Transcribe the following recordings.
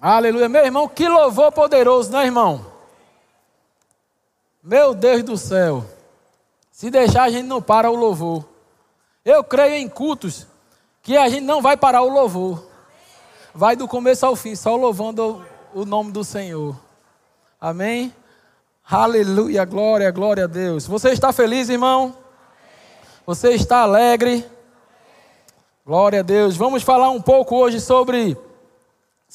Aleluia. Meu irmão, que louvor poderoso, né, irmão? Meu Deus do céu. Se deixar, a gente não para o louvor. Eu creio em cultos que a gente não vai parar o louvor. Vai do começo ao fim, só louvando o nome do Senhor. Amém? Aleluia, glória, glória a Deus. Você está feliz, irmão? Você está alegre? Glória a Deus. Vamos falar um pouco hoje sobre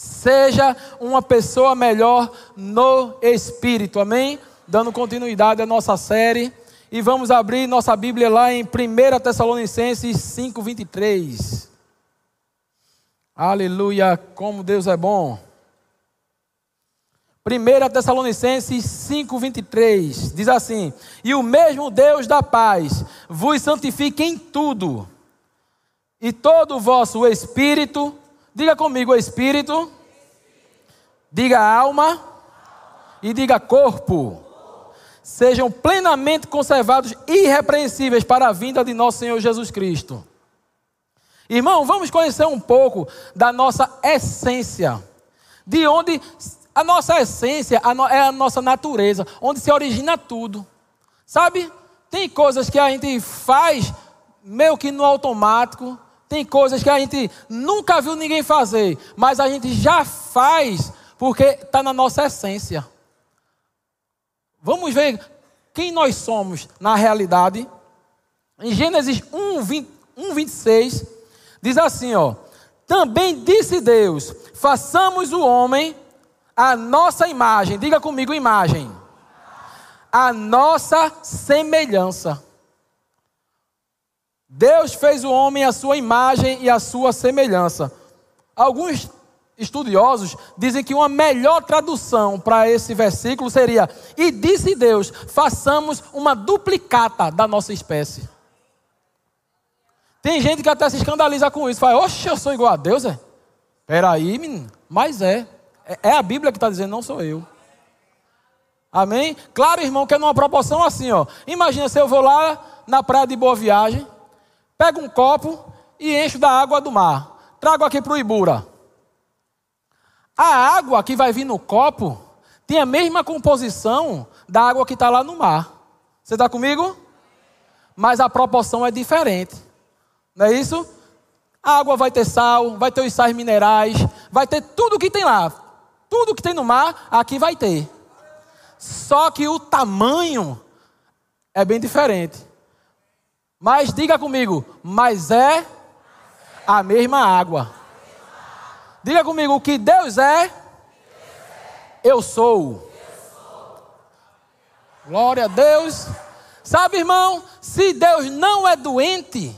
seja uma pessoa melhor no espírito. Amém? Dando continuidade à nossa série. E vamos abrir nossa Bíblia lá em 1 Tessalonicenses 5:23. Aleluia, como Deus é bom. 1 Tessalonicenses 5,23 diz assim: E o mesmo Deus da paz vos santifique em tudo, e todo o vosso espírito, diga comigo, espírito, diga alma e diga corpo, sejam plenamente conservados irrepreensíveis para a vinda de nosso Senhor Jesus Cristo. Irmão, vamos conhecer um pouco da nossa essência, de onde a nossa essência é a nossa natureza, onde se origina tudo. Sabe? Tem coisas que a gente faz meio que no automático, tem coisas que a gente nunca viu ninguém fazer, mas a gente já faz porque está na nossa essência. Vamos ver quem nós somos na realidade. Em Gênesis 1, 20, 1 26, diz assim: ó, Também disse Deus: façamos o homem a nossa imagem, diga comigo, imagem. A nossa semelhança. Deus fez o homem a sua imagem e a sua semelhança. Alguns estudiosos dizem que uma melhor tradução para esse versículo seria: E disse Deus, façamos uma duplicata da nossa espécie. Tem gente que até se escandaliza com isso, fala: Oxe, eu sou igual a Deus, é? Peraí, menino, mas é. É, é a Bíblia que está dizendo, não sou eu. Amém? Claro, irmão, que é numa proporção assim, ó. Imagina se eu vou lá na praia de Boa Viagem, pego um copo e encho da água do mar. Trago aqui para o Ibura. A água que vai vir no copo tem a mesma composição da água que está lá no mar. Você está comigo? Mas a proporção é diferente. Não é isso? A água vai ter sal, vai ter os sais minerais, vai ter tudo que tem lá. Tudo que tem no mar, aqui vai ter. Só que o tamanho é bem diferente. Mas diga comigo, mas é a mesma água. Diga comigo, o que Deus é, eu sou. Glória a Deus. Sabe, irmão, se Deus não é doente,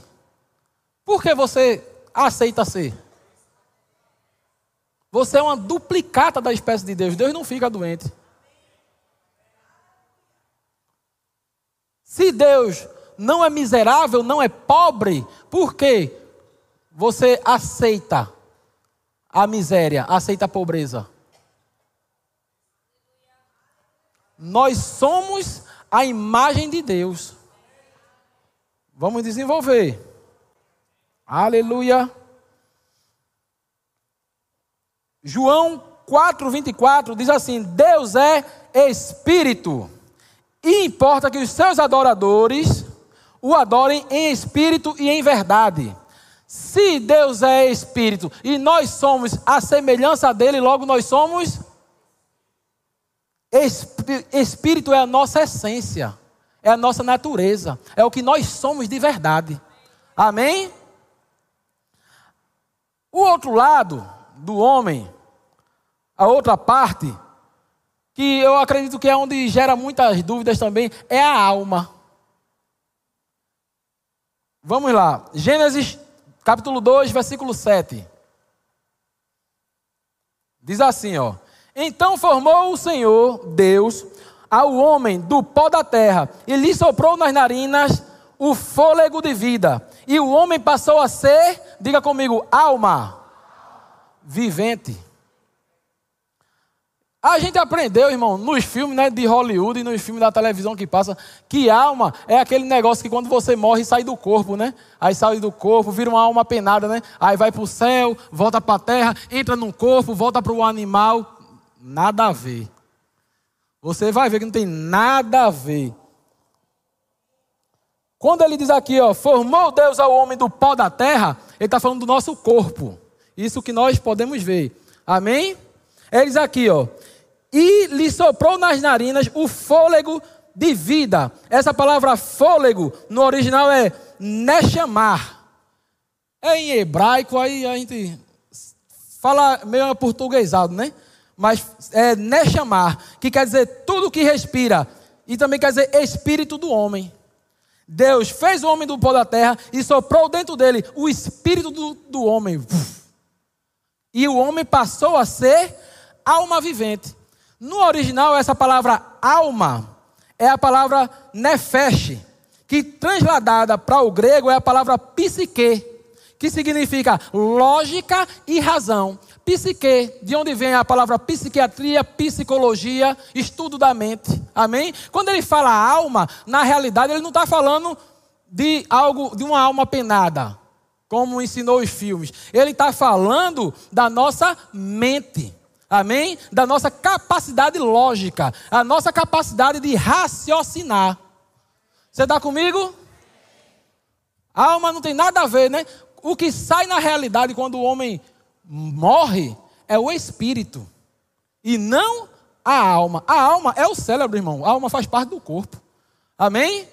por que você aceita ser? Você é uma duplicata da espécie de Deus. Deus não fica doente. Se Deus não é miserável, não é pobre, por que você aceita a miséria, aceita a pobreza? Nós somos a imagem de Deus. Vamos desenvolver. Aleluia. João 4:24 diz assim: Deus é espírito. E importa que os seus adoradores o adorem em espírito e em verdade. Se Deus é espírito e nós somos a semelhança dele, logo nós somos espírito é a nossa essência, é a nossa natureza, é o que nós somos de verdade. Amém? O outro lado do homem, a outra parte, que eu acredito que é onde gera muitas dúvidas também, é a alma. Vamos lá, Gênesis capítulo 2, versículo 7. Diz assim, ó: Então formou o Senhor Deus ao homem do pó da terra e lhe soprou nas narinas o fôlego de vida, e o homem passou a ser, diga comigo, alma vivente. A gente aprendeu, irmão, nos filmes né, de Hollywood e nos filmes da televisão que passa, que alma é aquele negócio que quando você morre sai do corpo, né? Aí sai do corpo, vira uma alma penada, né? Aí vai para o céu, volta para a terra, entra num corpo, volta para o animal. Nada a ver. Você vai ver que não tem nada a ver. Quando ele diz aqui, ó, formou Deus ao homem do pó da terra, ele está falando do nosso corpo. Isso que nós podemos ver. Amém? Ele diz aqui, ó, e lhe soprou nas narinas o fôlego de vida. Essa palavra fôlego no original é nechamar. É em hebraico, aí a gente fala meio portuguesado, né? Mas é nechamar, que quer dizer tudo que respira. E também quer dizer espírito do homem. Deus fez o homem do pó da terra e soprou dentro dele o espírito do, do homem. E o homem passou a ser alma vivente. No original, essa palavra alma é a palavra nefesh, que transladada para o grego é a palavra psique, que significa lógica e razão. Psique, de onde vem a palavra psiquiatria, psicologia, estudo da mente. Amém? Quando ele fala alma, na realidade ele não está falando de algo, de uma alma penada, como ensinou os filmes. Ele está falando da nossa mente. Amém? Da nossa capacidade lógica, a nossa capacidade de raciocinar. Você está comigo? A alma não tem nada a ver, né? O que sai na realidade quando o homem morre é o espírito e não a alma. A alma é o cérebro, irmão. A alma faz parte do corpo. Amém?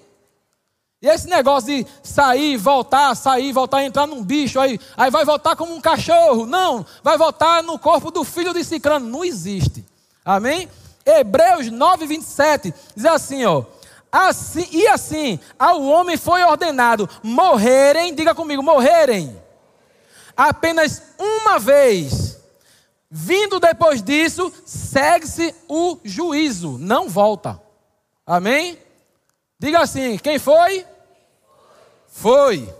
E esse negócio de sair, voltar, sair, voltar, entrar num bicho, aí, aí vai voltar como um cachorro. Não, vai voltar no corpo do filho de Cicrano. Não existe. Amém? Hebreus 9, 27 diz assim, ó. Assim, e assim, ao homem foi ordenado morrerem, diga comigo, morrerem, apenas uma vez. Vindo depois disso, segue-se o juízo, não volta. Amém? Diga assim: quem foi? Foi.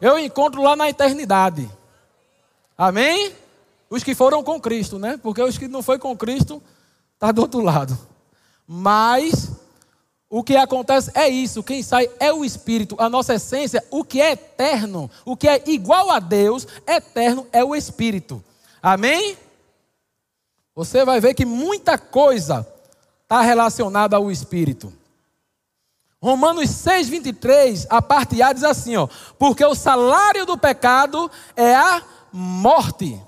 Eu encontro lá na eternidade. Amém? Os que foram com Cristo, né? Porque os que não foi com Cristo, está do outro lado. Mas o que acontece é isso, quem sai é o Espírito, a nossa essência, o que é eterno, o que é igual a Deus, eterno é o Espírito. Amém? Você vai ver que muita coisa está relacionada ao Espírito. Romanos 6, 23, a parte A diz assim: ó, porque o salário do pecado é a morte.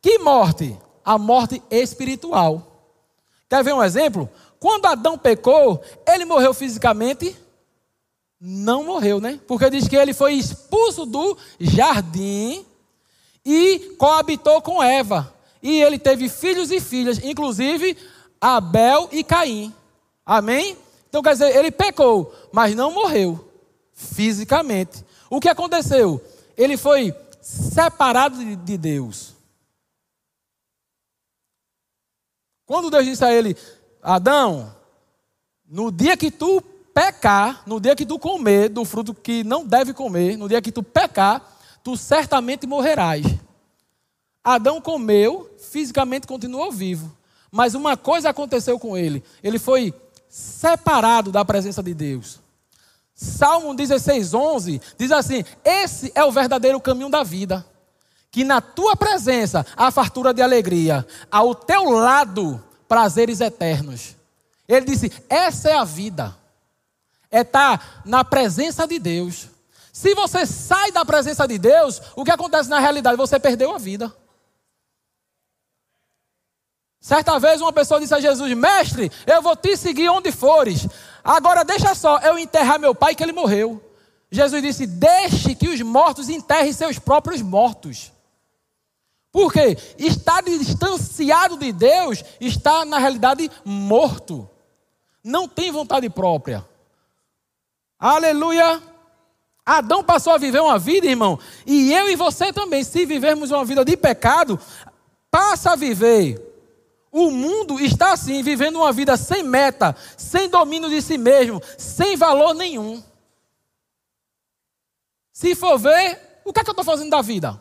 Que morte? A morte espiritual. Quer ver um exemplo? Quando Adão pecou, ele morreu fisicamente? Não morreu, né? Porque diz que ele foi expulso do jardim e coabitou com Eva. E ele teve filhos e filhas, inclusive Abel e Caim. Amém? Então quer dizer, ele pecou, mas não morreu fisicamente. O que aconteceu? Ele foi separado de Deus. Quando Deus disse a ele, Adão, no dia que tu pecar, no dia que tu comer do fruto que não deve comer, no dia que tu pecar, tu certamente morrerás. Adão comeu, fisicamente continuou vivo. Mas uma coisa aconteceu com ele. Ele foi separado da presença de Deus. Salmo 16, 11 diz assim: Esse é o verdadeiro caminho da vida. Que na tua presença há fartura de alegria, ao teu lado prazeres eternos. Ele disse: Essa é a vida. É estar tá na presença de Deus. Se você sai da presença de Deus, o que acontece na realidade? Você perdeu a vida. Certa vez uma pessoa disse a Jesus: Mestre, eu vou te seguir onde fores. Agora deixa só eu enterrar meu pai que ele morreu. Jesus disse: Deixe que os mortos enterrem seus próprios mortos. Porque estar distanciado de Deus está, na realidade, morto. Não tem vontade própria. Aleluia. Adão passou a viver uma vida, irmão. E eu e você também, se vivermos uma vida de pecado, passa a viver o mundo está assim, vivendo uma vida sem meta, sem domínio de si mesmo, sem valor nenhum. Se for ver, o que é que eu estou fazendo da vida?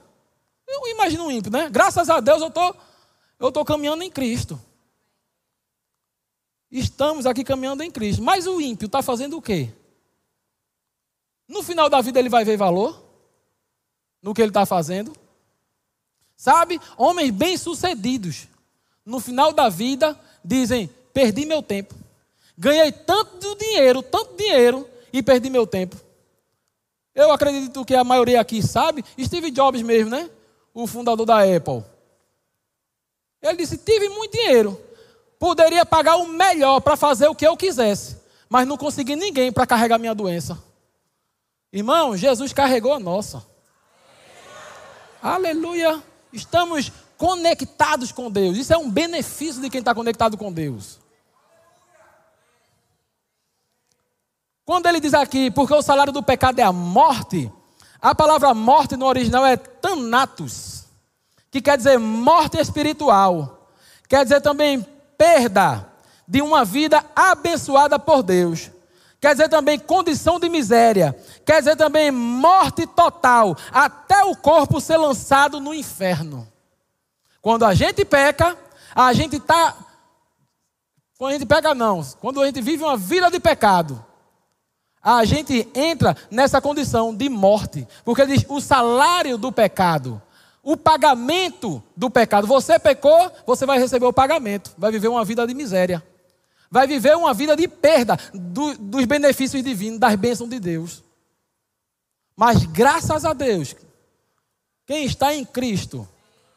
Eu imagino um ímpio, né? Graças a Deus eu tô, estou tô caminhando em Cristo. Estamos aqui caminhando em Cristo. Mas o ímpio está fazendo o quê? No final da vida ele vai ver valor no que ele está fazendo. Sabe? Homens bem-sucedidos, no final da vida, dizem: perdi meu tempo. Ganhei tanto dinheiro, tanto dinheiro, e perdi meu tempo. Eu acredito que a maioria aqui sabe, Steve Jobs mesmo, né? O fundador da Apple. Ele disse: tive muito dinheiro, poderia pagar o melhor para fazer o que eu quisesse, mas não consegui ninguém para carregar minha doença. Irmão, Jesus carregou a nossa. Aleluia. Estamos conectados com Deus. Isso é um benefício de quem está conectado com Deus. Quando ele diz aqui, porque o salário do pecado é a morte, a palavra morte no original é tanatos, que quer dizer morte espiritual. Quer dizer também perda de uma vida abençoada por Deus. Quer dizer também condição de miséria. Quer dizer também morte total, até o corpo ser lançado no inferno. Quando a gente peca, a gente está. Quando a gente pega, não. Quando a gente vive uma vida de pecado, a gente entra nessa condição de morte. Porque diz o salário do pecado, o pagamento do pecado. Você pecou, você vai receber o pagamento. Vai viver uma vida de miséria vai viver uma vida de perda do, dos benefícios divinos, das bênçãos de Deus. Mas graças a Deus, quem está em Cristo,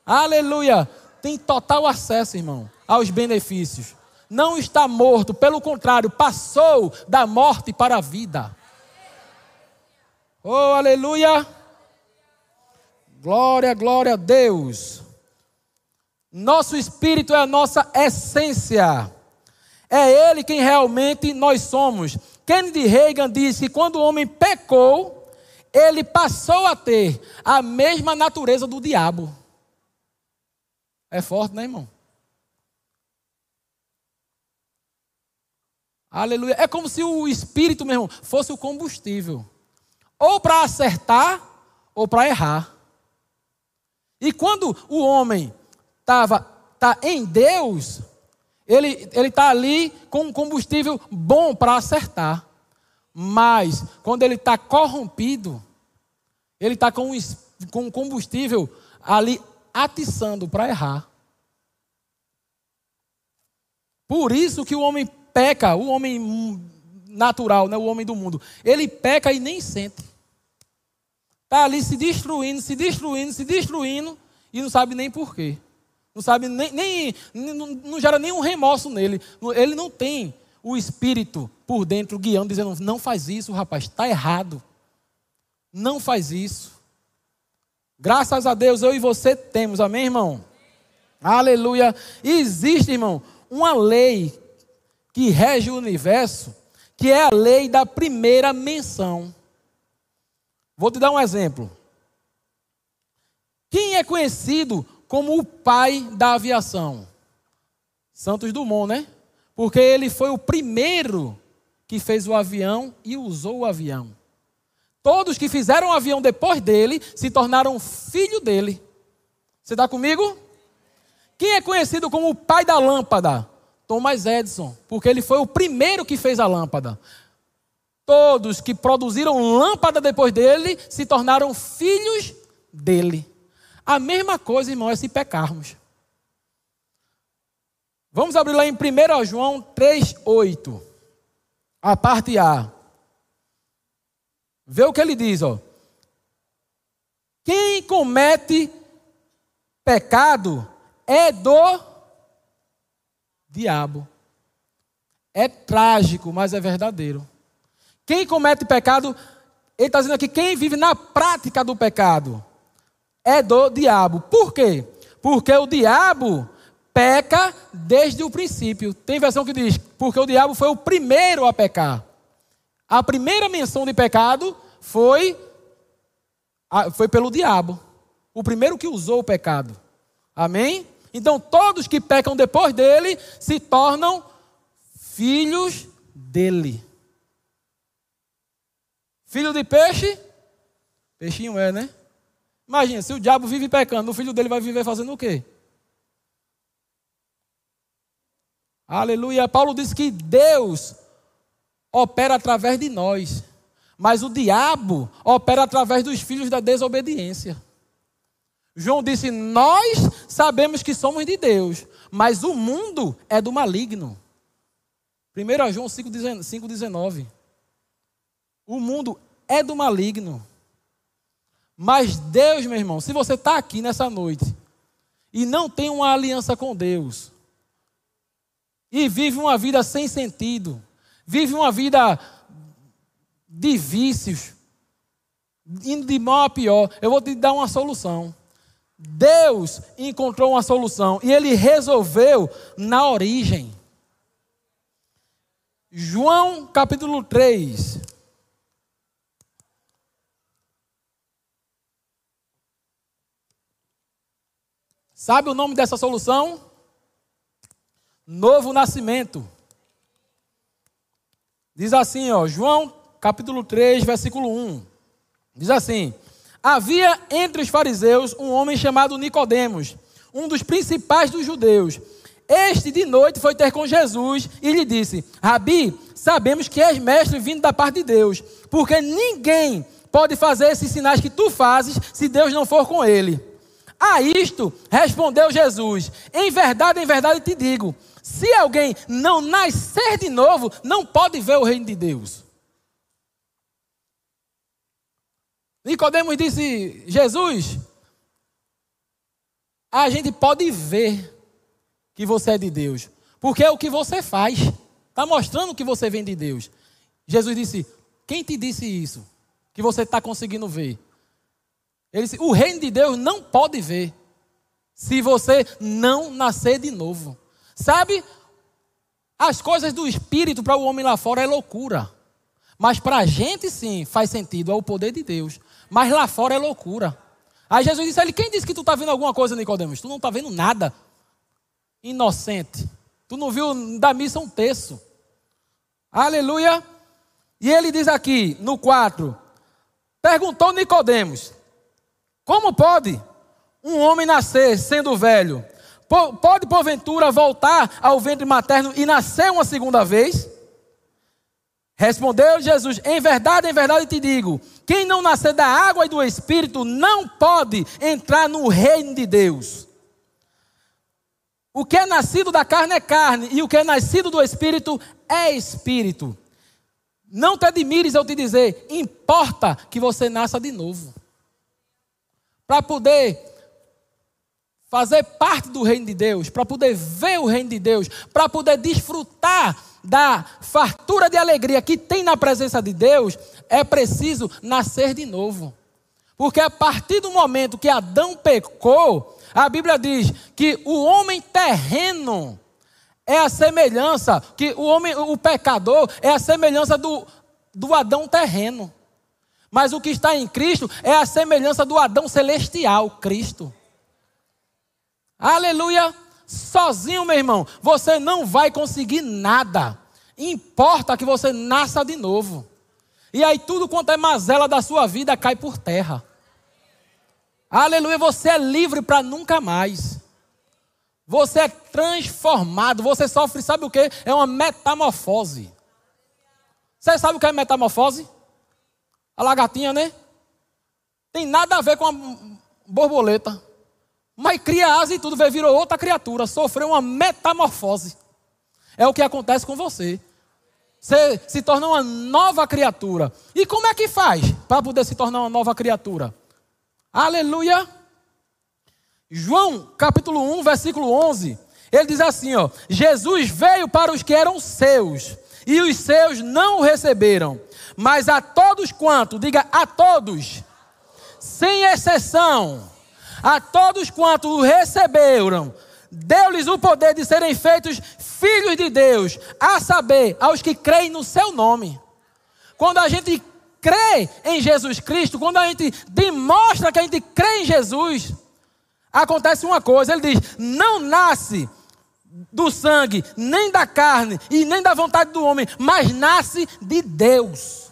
aleluia, tem total acesso, irmão, aos benefícios. Não está morto, pelo contrário, passou da morte para a vida. Oh, aleluia! Glória, glória a Deus. Nosso espírito é a nossa essência. É Ele quem realmente nós somos. Kennedy Reagan disse que quando o homem pecou, ele passou a ter a mesma natureza do diabo. É forte, né, irmão? Aleluia. É como se o espírito, meu irmão, fosse o combustível. Ou para acertar, ou para errar. E quando o homem estava tá em Deus, ele está ali com um combustível bom para acertar. Mas, quando ele está corrompido, ele está com, um combustível ali atiçando para errar. Por isso que o homem peca, o homem natural, né, o homem do mundo, ele peca e nem sente. Está ali se destruindo, se destruindo, se destruindo e não sabe nem porquê. Não sabe nem, nem não, não gera nenhum remorso nele. Ele não tem o espírito por dentro guiando, dizendo: não faz isso, rapaz, está errado. Não faz isso. Graças a Deus, eu e você temos, amém, irmão? Aleluia. Existe, irmão, uma lei que rege o universo, que é a lei da primeira menção. Vou te dar um exemplo. Quem é conhecido como o pai da aviação. Santos Dumont, né? Porque ele foi o primeiro que fez o avião e usou o avião. Todos que fizeram o avião depois dele se tornaram filho dele. Você está comigo? Quem é conhecido como o pai da lâmpada? Thomas Edison, porque ele foi o primeiro que fez a lâmpada. Todos que produziram lâmpada depois dele se tornaram filhos dele. A mesma coisa, irmão, é se pecarmos. Vamos abrir lá em 1 João 3,8. A parte A. Vê o que ele diz, ó. Quem comete pecado é do diabo. É trágico, mas é verdadeiro. Quem comete pecado, ele está dizendo aqui, quem vive na prática do pecado é do diabo. Por quê? Porque o diabo peca desde o princípio. Tem versão que diz, porque o diabo foi o primeiro a pecar. A primeira menção de pecado foi, foi pelo diabo. O primeiro que usou o pecado. Amém? Então todos que pecam depois dele se tornam filhos dele. Filho de peixe? Peixinho é, né? Imagina, se o diabo vive pecando, o filho dele vai viver fazendo o quê? Aleluia. Paulo diz que Deus opera através de nós, mas o diabo opera através dos filhos da desobediência. João disse: Nós sabemos que somos de Deus, mas o mundo é do maligno. 1 João 5,19. O mundo é do maligno. Mas Deus, meu irmão, se você está aqui nessa noite e não tem uma aliança com Deus, e vive uma vida sem sentido, vive uma vida de vícios, indo de mal a pior, eu vou te dar uma solução. Deus encontrou uma solução e ele resolveu na origem. João capítulo 3. Sabe o nome dessa solução? novo nascimento. Diz assim, ó, João capítulo 3, versículo 1. Diz assim: Havia entre os fariseus um homem chamado Nicodemos, um dos principais dos judeus. Este de noite foi ter com Jesus e lhe disse: Rabi, sabemos que és mestre vindo da parte de Deus, porque ninguém pode fazer esses sinais que tu fazes se Deus não for com ele. A isto respondeu Jesus: Em verdade, em verdade te digo, se alguém não nascer de novo, não pode ver o reino de Deus. Nicodemos disse: Jesus, a gente pode ver que você é de Deus, porque é o que você faz, está mostrando que você vem de Deus. Jesus disse: Quem te disse isso? Que você está conseguindo ver? Ele disse: O reino de Deus não pode ver se você não nascer de novo. Sabe? As coisas do espírito para o homem lá fora é loucura. Mas para a gente sim faz sentido, é o poder de Deus. Mas lá fora é loucura. Aí Jesus disse a ele: Quem disse que tu está vendo alguma coisa, Nicodemos? Tu não está vendo nada. Inocente. Tu não viu da missa um terço. Aleluia. E ele diz aqui, no 4: Perguntou Nicodemos: Como pode um homem nascer sendo velho? Pode, porventura, voltar ao ventre materno e nascer uma segunda vez? Respondeu Jesus: Em verdade, em verdade te digo: quem não nascer da água e do espírito não pode entrar no reino de Deus. O que é nascido da carne é carne, e o que é nascido do espírito é espírito. Não te admires eu te dizer, importa que você nasça de novo. Para poder fazer parte do reino de Deus, para poder ver o reino de Deus, para poder desfrutar da fartura de alegria que tem na presença de Deus, é preciso nascer de novo. Porque a partir do momento que Adão pecou, a Bíblia diz que o homem terreno é a semelhança, que o homem, o pecador é a semelhança do, do Adão terreno. Mas o que está em Cristo é a semelhança do Adão celestial, Cristo. Aleluia! Sozinho, meu irmão, você não vai conseguir nada. Importa que você nasça de novo. E aí tudo quanto é mazela da sua vida cai por terra. Aleluia, você é livre para nunca mais. Você é transformado, você sofre, sabe o que? É uma metamorfose. Você sabe o que é metamorfose? A lagartinha, né? Tem nada a ver com a borboleta. Mas cria asa e tudo, virou outra criatura, sofreu uma metamorfose. É o que acontece com você. Você se torna uma nova criatura. E como é que faz para poder se tornar uma nova criatura? Aleluia. João, capítulo 1, versículo 11. Ele diz assim, ó: Jesus veio para os que eram seus, e os seus não o receberam. Mas a todos quanto, diga a todos, sem exceção, a todos quanto o receberam, deu-lhes o poder de serem feitos filhos de Deus, a saber, aos que creem no seu nome. Quando a gente crê em Jesus Cristo, quando a gente demonstra que a gente crê em Jesus, acontece uma coisa: ele diz, não nasce do sangue, nem da carne e nem da vontade do homem, mas nasce de Deus.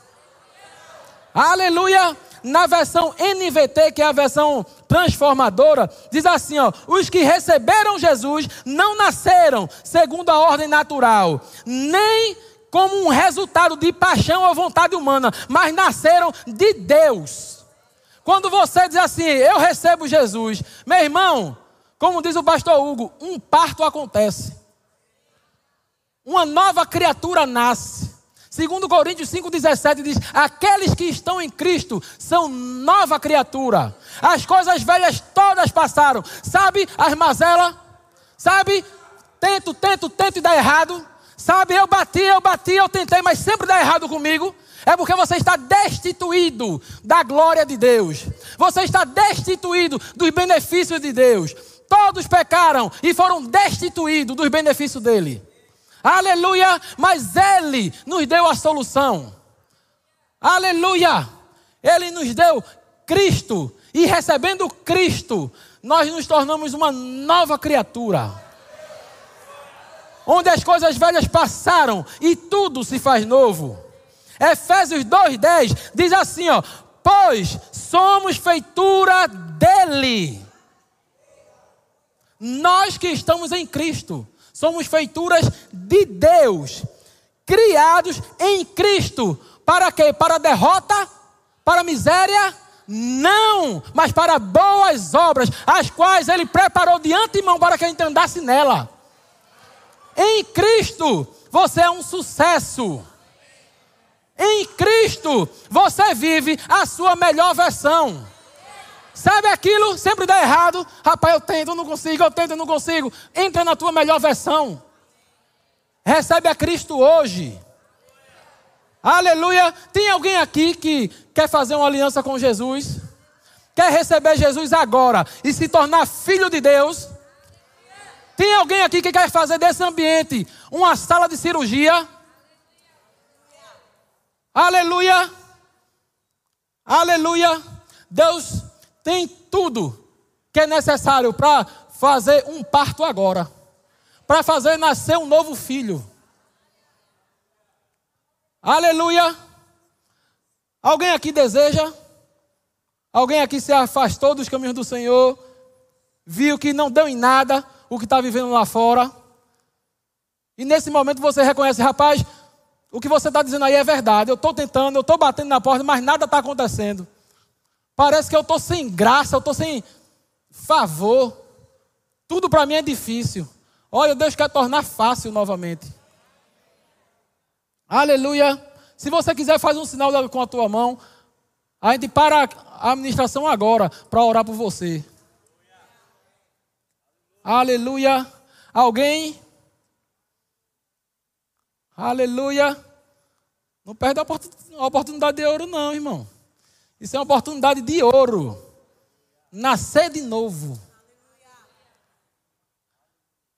Aleluia! Na versão NVT, que é a versão transformadora, diz assim: ó, os que receberam Jesus não nasceram segundo a ordem natural, nem como um resultado de paixão ou vontade humana, mas nasceram de Deus. Quando você diz assim, eu recebo Jesus, meu irmão, como diz o pastor Hugo, um parto acontece. Uma nova criatura nasce. Segundo Coríntios 5,17 diz: Aqueles que estão em Cristo são nova criatura. As coisas velhas todas passaram. Sabe as mazelas? Sabe? Tento, tento, tento e dá errado. Sabe, eu bati, eu bati, eu tentei, mas sempre dá errado comigo. É porque você está destituído da glória de Deus. Você está destituído dos benefícios de Deus. Todos pecaram e foram destituídos dos benefícios dele. Aleluia! Mas Ele nos deu a solução. Aleluia! Ele nos deu Cristo. E recebendo Cristo, nós nos tornamos uma nova criatura. Onde as coisas velhas passaram e tudo se faz novo. Efésios 2,10 diz assim: ó, pois somos feitura dele. Nós que estamos em Cristo. Somos feituras de Deus, criados em Cristo. Para quê? Para derrota? Para miséria? Não, mas para boas obras, as quais Ele preparou de antemão para que a gente andasse nela. Em Cristo, você é um sucesso. Em Cristo, você vive a sua melhor versão. Sabe aquilo? Sempre dá errado. Rapaz, eu tento, eu não consigo, eu tento, eu não consigo. Entra na tua melhor versão. Recebe a Cristo hoje. Aleluia. Tem alguém aqui que quer fazer uma aliança com Jesus? Quer receber Jesus agora e se tornar filho de Deus? Tem alguém aqui que quer fazer desse ambiente uma sala de cirurgia? Aleluia. Aleluia. Deus tem tudo que é necessário para fazer um parto agora, para fazer nascer um novo filho. Aleluia! Alguém aqui deseja? Alguém aqui se afastou dos caminhos do Senhor? Viu que não deu em nada o que está vivendo lá fora? E nesse momento você reconhece, rapaz, o que você está dizendo aí é verdade. Eu estou tentando, eu estou batendo na porta, mas nada está acontecendo. Parece que eu estou sem graça, eu estou sem favor. Tudo para mim é difícil. Olha, Deus quer tornar fácil novamente. Aleluia. Se você quiser, faz um sinal com a tua mão. A gente para a administração agora para orar por você. Aleluia. Alguém? Aleluia. Não perde a oportunidade de ouro, não, irmão. Isso é uma oportunidade de ouro. Nascer de novo.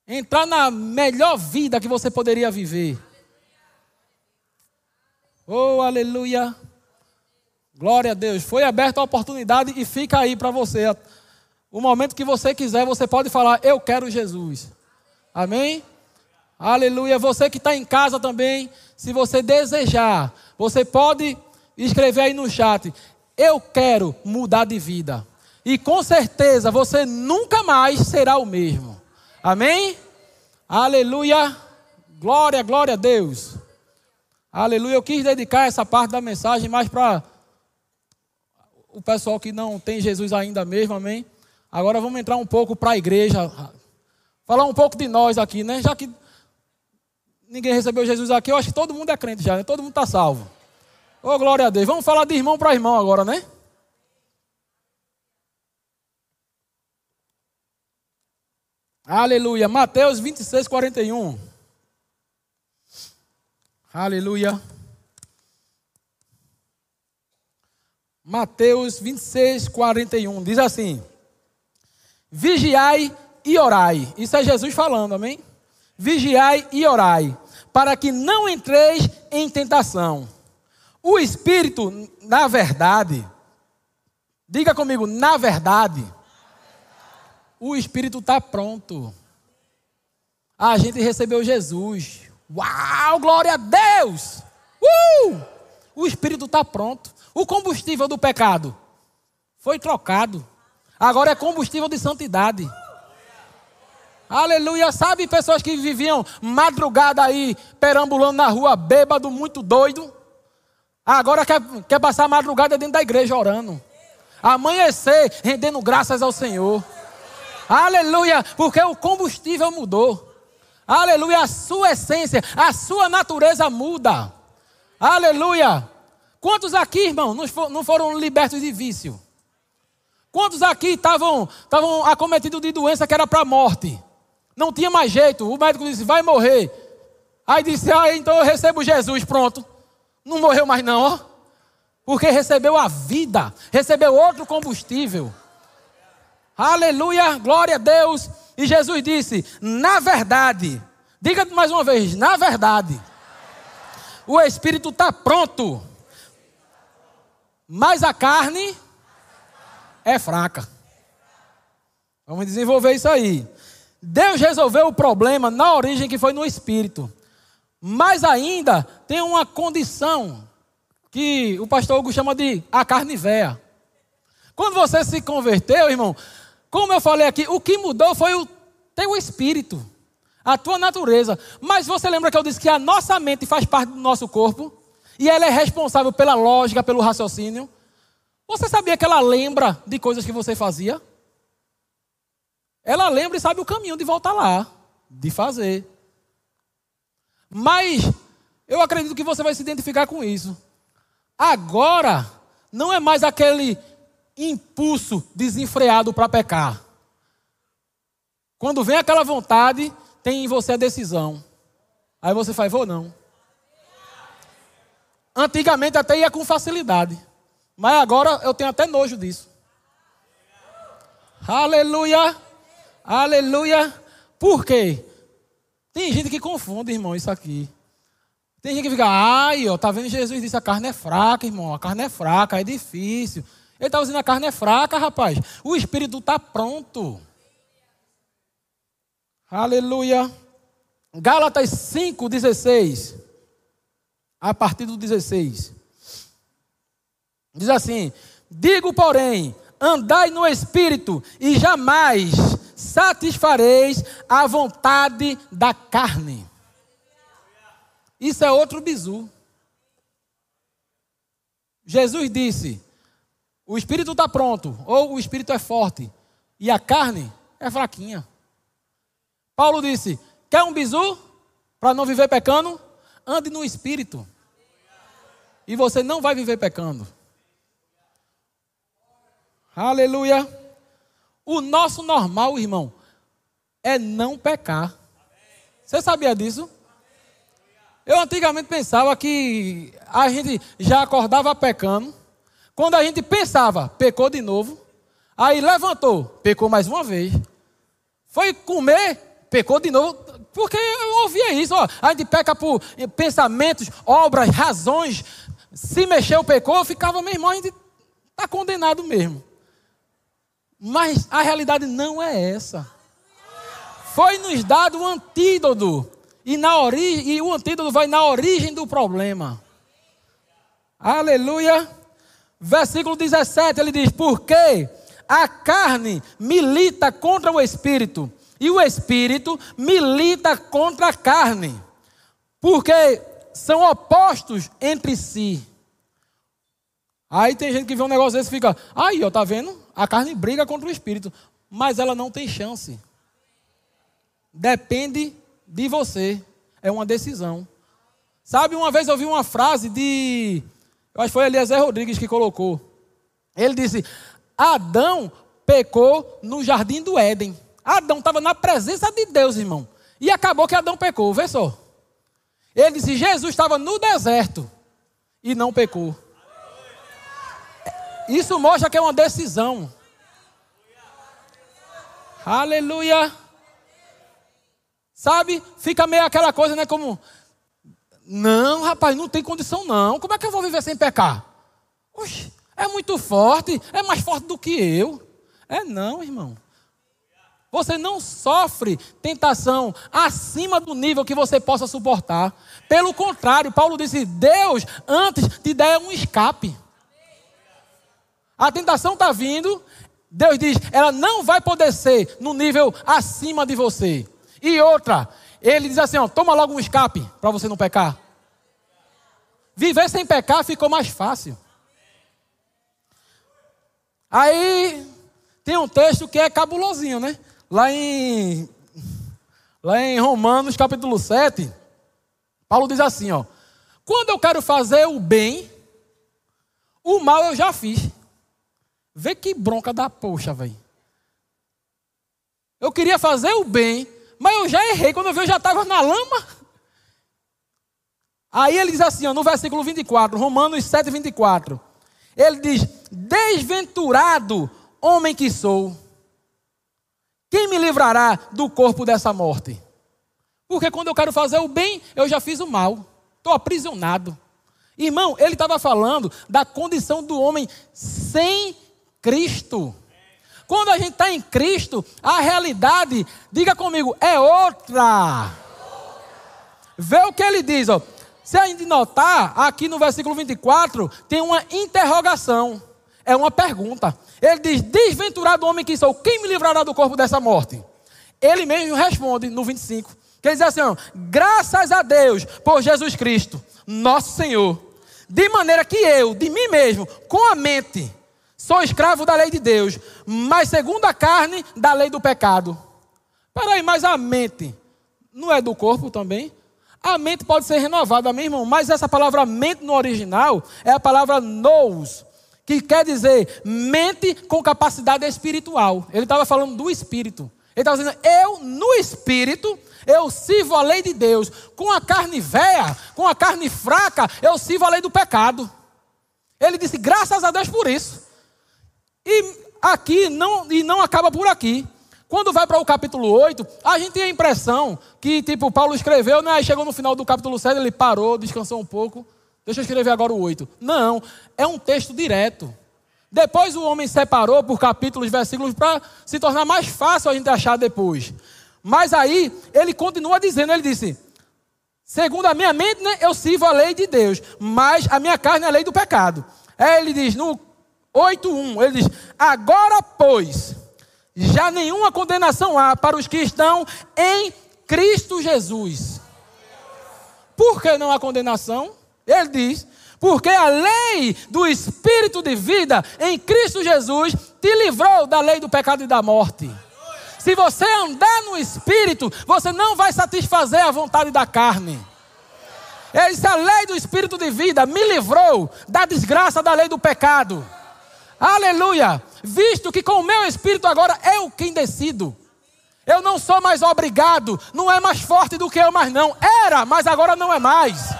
Entrar na melhor vida que você poderia viver. Oh, aleluia. Glória a Deus. Foi aberta a oportunidade e fica aí para você. O momento que você quiser, você pode falar: Eu quero Jesus. Amém? Aleluia. Você que está em casa também, se você desejar, você pode escrever aí no chat: eu quero mudar de vida. E com certeza você nunca mais será o mesmo. Amém? Aleluia. Glória, glória a Deus. Aleluia. Eu quis dedicar essa parte da mensagem mais para o pessoal que não tem Jesus ainda mesmo, amém? Agora vamos entrar um pouco para a igreja. Falar um pouco de nós aqui, né? Já que ninguém recebeu Jesus aqui, eu acho que todo mundo é crente já, né? Todo mundo está salvo. Oh, glória a Deus. Vamos falar de irmão para irmão agora, né? Aleluia. Mateus 26, 41. Aleluia. Mateus 26, 41. Diz assim: Vigiai e orai. Isso é Jesus falando, amém? Vigiai e orai, para que não entreis em tentação. O espírito, na verdade, diga comigo, na verdade, o espírito está pronto. A gente recebeu Jesus. Uau, glória a Deus! Uh! O espírito está pronto. O combustível do pecado foi trocado. Agora é combustível de santidade. Aleluia. Sabe pessoas que viviam madrugada aí, perambulando na rua, bêbado, muito doido. Agora quer, quer passar a madrugada dentro da igreja orando. Amanhecer, rendendo graças ao Senhor. Aleluia. Porque o combustível mudou. Aleluia. A sua essência, a sua natureza muda. Aleluia. Quantos aqui, irmão, não foram libertos de vício? Quantos aqui estavam acometidos de doença que era para a morte? Não tinha mais jeito. O médico disse: vai morrer. Aí disse: ah, então eu recebo Jesus. Pronto. Não morreu mais, não, ó. Porque recebeu a vida, recebeu outro combustível. Aleluia, glória a Deus. E Jesus disse: na verdade, diga mais uma vez, na verdade, o espírito está pronto, mas a carne é fraca. Vamos desenvolver isso aí. Deus resolveu o problema na origem que foi no espírito. Mas ainda tem uma condição que o pastor Hugo chama de a carne véia. Quando você se converteu, irmão, como eu falei aqui, o que mudou foi o teu espírito, a tua natureza. Mas você lembra que eu disse que a nossa mente faz parte do nosso corpo e ela é responsável pela lógica, pelo raciocínio? Você sabia que ela lembra de coisas que você fazia? Ela lembra e sabe o caminho de voltar lá, de fazer. Mas eu acredito que você vai se identificar com isso. Agora, não é mais aquele impulso desenfreado para pecar. Quando vem aquela vontade, tem em você a decisão. Aí você faz, vou não. Antigamente até ia com facilidade. Mas agora eu tenho até nojo disso. Aleluia. Aleluia. Por quê? Tem gente que confunde, irmão, isso aqui. Tem gente que fica, ai, ó, tá vendo Jesus disse a carne é fraca, irmão, a carne é fraca, é difícil. Ele está dizendo a carne é fraca, rapaz. O espírito está pronto. Aleluia. Gálatas 5,16. A partir do 16. Diz assim: Digo, porém, andai no espírito e jamais satisfareis a vontade da carne. Isso é outro bizu. Jesus disse: o espírito está pronto, ou o espírito é forte, e a carne é fraquinha. Paulo disse: quer um bizu para não viver pecando? Ande no espírito. E você não vai viver pecando. Aleluia. O nosso normal, irmão, é não pecar. Você sabia disso? Eu antigamente pensava que a gente já acordava pecando. Quando a gente pensava, pecou de novo. Aí levantou, pecou mais uma vez. Foi comer, pecou de novo. Porque eu ouvia isso. Ó, a gente peca por pensamentos, obras, razões. Se mexeu, pecou, ficava, meu irmão, a gente está condenado mesmo. Mas a realidade não é essa. Foi nos dado um antídoto. E, na e o antídoto vai na origem do problema. Aleluia. Versículo 17, ele diz: Porque a carne milita contra o espírito, e o espírito milita contra a carne. Porque são opostos entre si. Aí tem gente que vê um negócio desse e fica, aí, ó, tá vendo? A carne briga contra o espírito, mas ela não tem chance. Depende de você. É uma decisão. Sabe, uma vez eu vi uma frase de. Eu acho que foi Eliezer Rodrigues que colocou. Ele disse: Adão pecou no jardim do Éden. Adão estava na presença de Deus, irmão. E acabou que Adão pecou, vê só. Ele disse: Jesus estava no deserto e não pecou. Isso mostra que é uma decisão. Aleluia. Sabe? Fica meio aquela coisa, né? Como. Não, rapaz, não tem condição não. Como é que eu vou viver sem pecar? Oxe, é muito forte. É mais forte do que eu. É não, irmão. Você não sofre tentação acima do nível que você possa suportar. Pelo contrário, Paulo disse: Deus antes te der um escape. A tentação está vindo, Deus diz, ela não vai poder ser no nível acima de você. E outra, ele diz assim: ó, toma logo um escape para você não pecar. Viver sem pecar ficou mais fácil. Aí tem um texto que é cabulosinho, né? Lá em, lá em Romanos capítulo 7, Paulo diz assim: ó, quando eu quero fazer o bem, o mal eu já fiz. Vê que bronca da poxa, velho. Eu queria fazer o bem, mas eu já errei. Quando eu vi, eu já estava na lama. Aí ele diz assim, ó, no versículo 24, Romanos 7, 24. Ele diz: Desventurado homem que sou, quem me livrará do corpo dessa morte? Porque quando eu quero fazer o bem, eu já fiz o mal. Estou aprisionado. Irmão, ele estava falando da condição do homem sem Cristo. Quando a gente está em Cristo, a realidade, diga comigo, é outra. Vê o que ele diz, ó. Se a gente notar, aqui no versículo 24, tem uma interrogação. É uma pergunta. Ele diz: Desventurado homem que sou, quem me livrará do corpo dessa morte? Ele mesmo responde no 25. Que ele diz assim: ó, Graças a Deus por Jesus Cristo, nosso Senhor. De maneira que eu, de mim mesmo, com a mente, sou escravo da lei de Deus, mas segundo a carne, da lei do pecado. Peraí, mas a mente não é do corpo também? A mente pode ser renovada, meu irmão, mas essa palavra mente no original é a palavra nous, que quer dizer mente com capacidade espiritual. Ele estava falando do espírito. Ele estava dizendo, eu no espírito, eu sirvo a lei de Deus. Com a carne véia, com a carne fraca, eu sirvo a lei do pecado. Ele disse, graças a Deus por isso. E aqui, não, e não acaba por aqui. Quando vai para o capítulo 8, a gente tem a impressão que, tipo, Paulo escreveu, né? Aí chegou no final do capítulo 7, ele parou, descansou um pouco. Deixa eu escrever agora o 8. Não, é um texto direto. Depois o homem separou por capítulos, versículos, para se tornar mais fácil a gente achar depois. Mas aí, ele continua dizendo, ele disse, segundo a minha mente, né, eu sirvo a lei de Deus, mas a minha carne é a lei do pecado. Aí ele diz, no 8.1, ele diz, agora pois, já nenhuma condenação há para os que estão em Cristo Jesus. Por que não há condenação? Ele diz: porque a lei do Espírito de vida em Cristo Jesus te livrou da lei do pecado e da morte. Se você andar no Espírito, você não vai satisfazer a vontade da carne. Essa lei do Espírito de vida me livrou da desgraça da lei do pecado. Aleluia! Visto que com o meu espírito agora eu quem decido. Eu não sou mais obrigado, não é mais forte do que eu, mas não. Era, mas agora não é mais.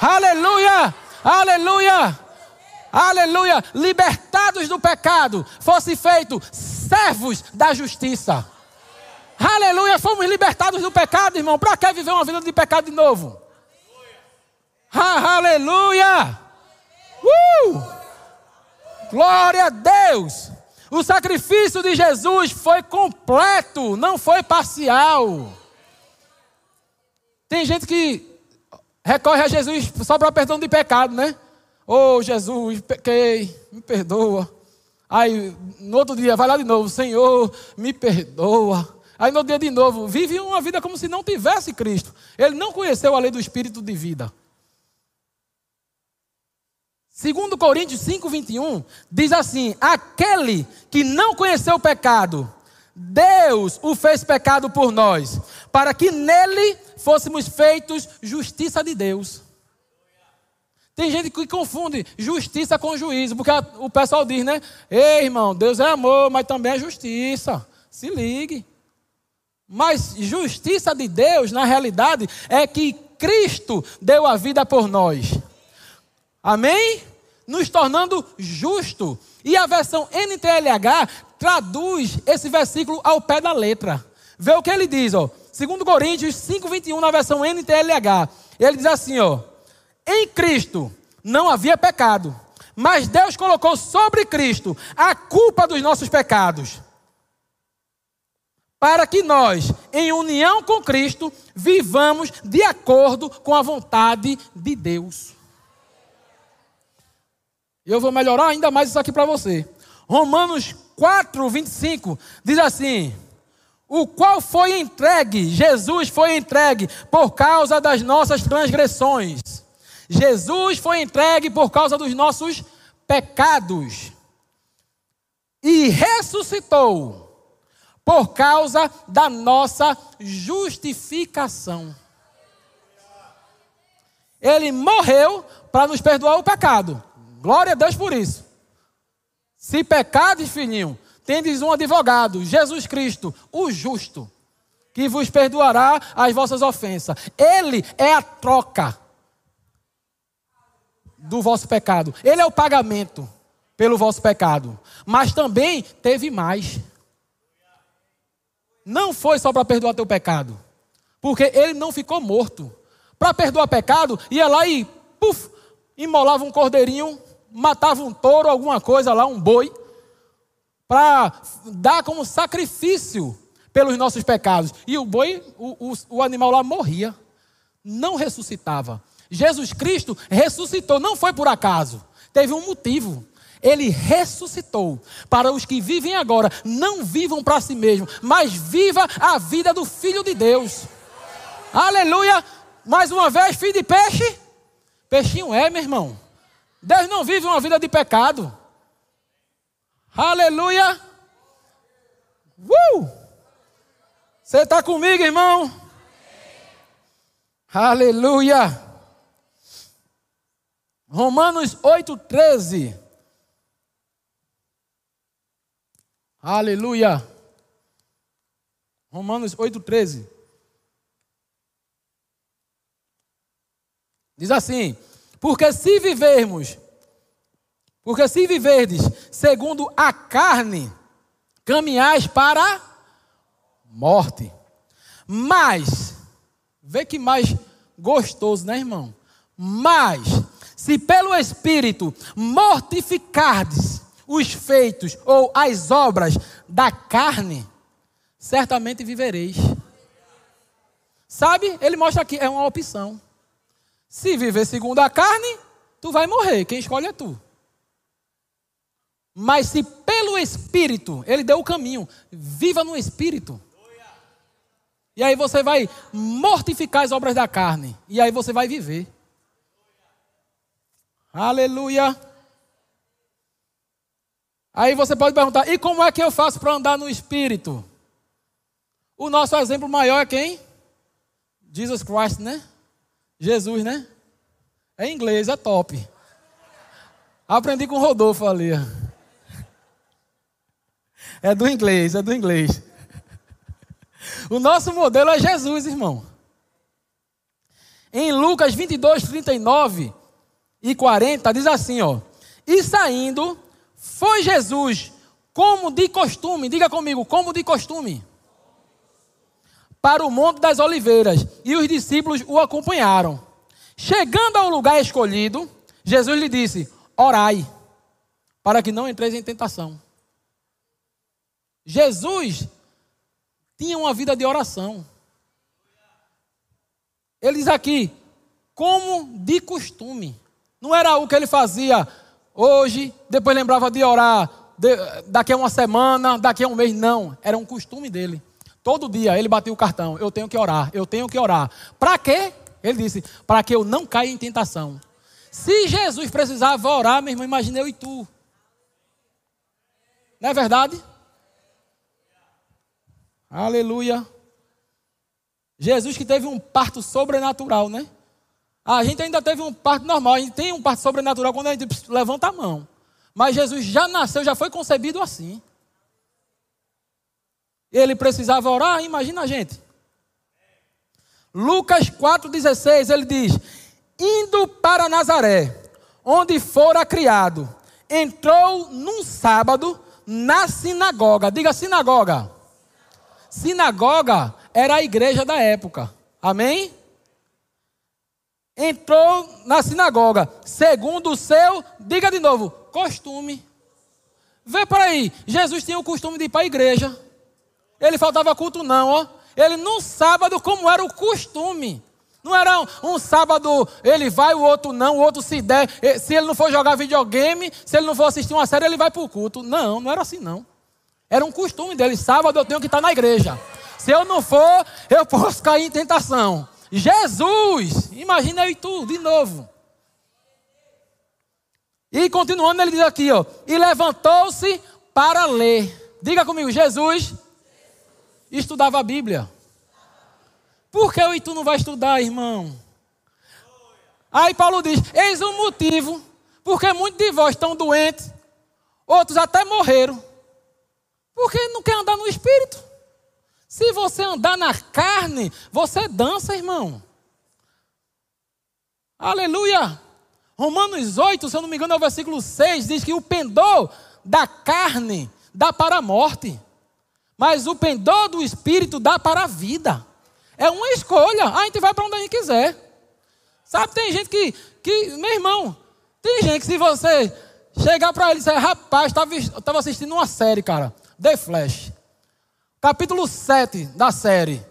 Aleluia! Aleluia! Aleluia! Libertados do pecado, fosse feito servos da justiça. Aleluia! Fomos libertados do pecado, irmão. Para que viver uma vida de pecado de novo? aleluia! Uh! Glória a Deus! O sacrifício de Jesus foi completo, não foi parcial. Tem gente que recorre a Jesus só para perdão de pecado, né? Oh, Jesus, pequei, me perdoa. Aí no outro dia vai lá de novo, Senhor, me perdoa. Aí no dia de novo, vive uma vida como se não tivesse Cristo. Ele não conheceu a lei do Espírito de vida. Segundo Coríntios 5, 21, diz assim: aquele que não conheceu o pecado, Deus o fez pecado por nós, para que nele fôssemos feitos justiça de Deus. Tem gente que confunde justiça com juízo, porque o pessoal diz, né? Ei, irmão, Deus é amor, mas também é justiça. Se ligue. Mas justiça de Deus, na realidade, é que Cristo deu a vida por nós. Amém? Nos tornando justo. E a versão NTLH traduz esse versículo ao pé da letra. Vê o que ele diz, ó. Segundo Coríntios 5:21 na versão NTLH, ele diz assim, ó: Em Cristo não havia pecado, mas Deus colocou sobre Cristo a culpa dos nossos pecados. para que nós, em união com Cristo, vivamos de acordo com a vontade de Deus. E eu vou melhorar ainda mais isso aqui para você. Romanos 4, 25 diz assim: O qual foi entregue, Jesus foi entregue por causa das nossas transgressões. Jesus foi entregue por causa dos nossos pecados. E ressuscitou por causa da nossa justificação. Ele morreu para nos perdoar o pecado. Glória a Deus por isso. Se pecados, filhinho, tendes um advogado, Jesus Cristo, o justo, que vos perdoará as vossas ofensas. Ele é a troca do vosso pecado. Ele é o pagamento pelo vosso pecado. Mas também teve mais. Não foi só para perdoar teu pecado. Porque ele não ficou morto. Para perdoar pecado, ia lá e, puf, imolava um cordeirinho matava um touro, alguma coisa lá, um boi, para dar como sacrifício pelos nossos pecados. E o boi, o, o, o animal lá morria, não ressuscitava. Jesus Cristo ressuscitou, não foi por acaso, teve um motivo. Ele ressuscitou para os que vivem agora, não vivam para si mesmos, mas viva a vida do Filho de Deus. Aleluia! Mais uma vez, filho de peixe? Peixinho é, meu irmão. Deus não vive uma vida de pecado. Aleluia. Uh! Você está comigo, irmão? Aleluia. Romanos 8,13. Aleluia. Romanos 8,13. Diz assim: porque se vivermos, porque se viverdes segundo a carne, caminhais para morte. Mas, vê que mais gostoso, né, irmão? Mas, se pelo Espírito mortificardes os feitos ou as obras da carne, certamente vivereis. Sabe? Ele mostra aqui, é uma opção. Se viver segundo a carne, tu vai morrer. Quem escolhe é tu. Mas se pelo Espírito, Ele deu o caminho, viva no Espírito. E aí você vai mortificar as obras da carne. E aí você vai viver. Aleluia. Aí você pode perguntar: e como é que eu faço para andar no Espírito? O nosso exemplo maior é quem? Jesus Christ, né? Jesus, né? É inglês, é top. Aprendi com o Rodolfo ali. É do inglês, é do inglês. O nosso modelo é Jesus, irmão. Em Lucas 22, 39 e 40, diz assim, ó. E saindo, foi Jesus, como de costume, diga comigo, como de costume para o Monte das Oliveiras, e os discípulos o acompanharam. Chegando ao lugar escolhido, Jesus lhe disse: Orai, para que não entreis em tentação. Jesus tinha uma vida de oração. Ele diz aqui, como de costume. Não era o que ele fazia hoje, depois lembrava de orar daqui a uma semana, daqui a um mês. Não, era um costume dele. Todo dia ele batia o cartão. Eu tenho que orar, eu tenho que orar. Para quê? Ele disse: para que eu não caia em tentação. Se Jesus precisava orar, meu irmão, imagine eu e tu. Não é verdade? Aleluia. Jesus que teve um parto sobrenatural, né? A gente ainda teve um parto normal. A gente tem um parto sobrenatural quando a gente levanta a mão. Mas Jesus já nasceu, já foi concebido assim. Ele precisava orar, imagina a gente. Lucas 4,16, ele diz: Indo para Nazaré, onde fora criado, entrou num sábado na sinagoga. Diga sinagoga. Sinagoga era a igreja da época. Amém? Entrou na sinagoga, segundo o seu, diga de novo, costume. Vê por aí, Jesus tinha o costume de ir para a igreja. Ele faltava culto, não, ó. Ele no sábado, como era o costume. Não era um, um, sábado, ele vai, o outro não, o outro se der. Se ele não for jogar videogame, se ele não for assistir uma série, ele vai para o culto. Não, não era assim não. Era um costume dele. Sábado eu tenho que estar na igreja. Se eu não for, eu posso cair em tentação. Jesus! Imagina eu e tu, de novo. E continuando, ele diz aqui, ó. E levantou-se para ler. Diga comigo, Jesus estudava a Bíblia. Por que eu e tu não vai estudar, irmão? Aí Paulo diz: Eis o motivo, porque muitos de vós estão doentes, outros até morreram, porque não quer andar no espírito. Se você andar na carne, você dança, irmão. Aleluia. Romanos 8, se eu não me engano, é o versículo 6, diz que o pendor da carne dá para a morte, mas o pendor do espírito dá para a vida. É uma escolha. A gente vai para onde a gente quiser. Sabe, tem gente que, que meu irmão, tem gente que se você chegar para ele e dizer, rapaz, estava assistindo uma série, cara, The Flash. Capítulo 7 da série.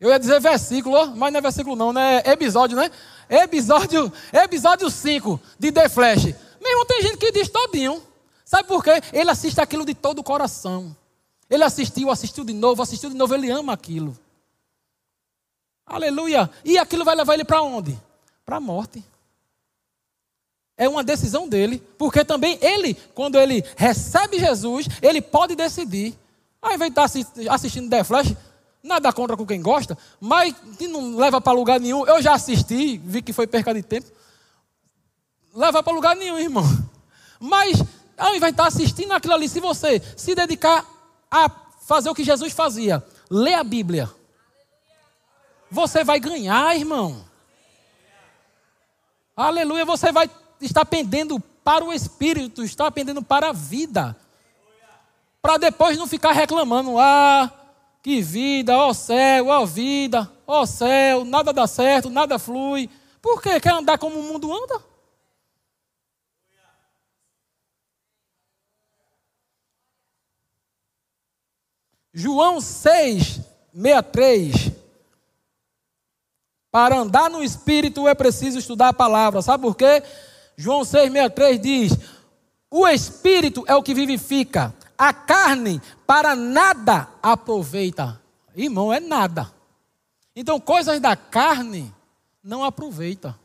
Eu ia dizer versículo, mas não é versículo não, né? É episódio, né? Episódio, episódio 5 de The Flash. Meu irmão, tem gente que diz todinho. Sabe por quê? Ele assiste aquilo de todo o coração. Ele assistiu, assistiu de novo, assistiu de novo, ele ama aquilo. Aleluia. E aquilo vai levar ele para onde? Para a morte. É uma decisão dele, porque também ele, quando ele recebe Jesus, ele pode decidir ao invés de estar assistindo The Flash, nada contra com quem gosta, mas que não leva para lugar nenhum. Eu já assisti, vi que foi perca de tempo. Leva para lugar nenhum, irmão. Mas, ao invés de estar assistindo aquilo ali, se você se dedicar a fazer o que Jesus fazia, ler a Bíblia, você vai ganhar, irmão. Aleluia, você vai estar pendendo para o Espírito, está pendendo para a vida para depois não ficar reclamando: ah, que vida, ó céu, ó vida, ó céu, nada dá certo, nada flui. Por quê? Quer andar como o mundo anda? João 6, 63. Para andar no Espírito é preciso estudar a palavra. Sabe por quê? João 6, 63 diz: O Espírito é o que vivifica, a carne para nada aproveita. Irmão, é nada. Então, coisas da carne não aproveita.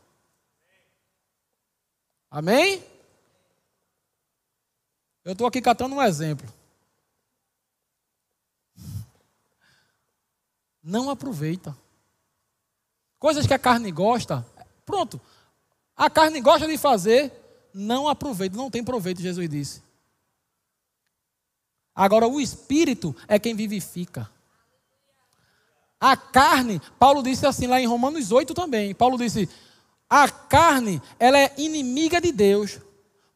Amém? Eu estou aqui catando um exemplo. Não aproveita. Coisas que a carne gosta, pronto. A carne gosta de fazer, não aproveita, não tem proveito, Jesus disse. Agora, o Espírito é quem vivifica. A carne, Paulo disse assim lá em Romanos 8 também. Paulo disse: a carne, ela é inimiga de Deus,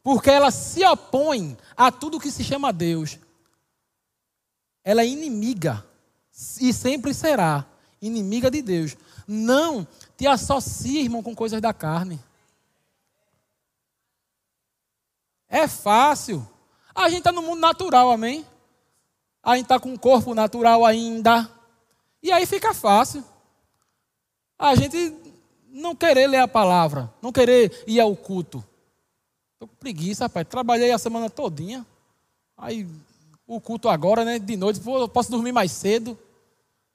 porque ela se opõe a tudo que se chama Deus. Ela é inimiga e sempre será inimiga de Deus. Não te associe, irmão, com coisas da carne. É fácil. A gente está no mundo natural, amém? A gente está com um corpo natural ainda. E aí fica fácil. A gente não querer ler a palavra, não querer ir ao culto. Estou com preguiça, rapaz. Trabalhei a semana todinha. Aí o culto agora, né? De noite, posso dormir mais cedo.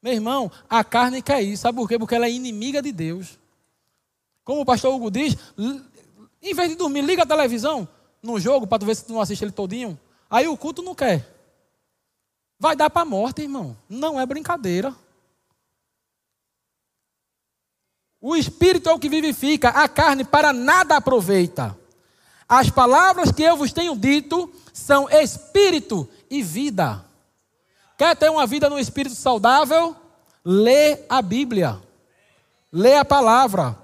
Meu irmão, a carne quer isso. Sabe por quê? Porque ela é inimiga de Deus. Como o pastor Hugo diz, em vez de dormir, liga a televisão no jogo para tu ver se tu não assiste ele todinho. Aí o culto não quer. Vai dar para a morte, irmão. Não é brincadeira. O espírito é o que vivifica, a carne para nada aproveita. As palavras que eu vos tenho dito são espírito e vida. Quer ter uma vida no espírito saudável? Lê a Bíblia. Lê a palavra.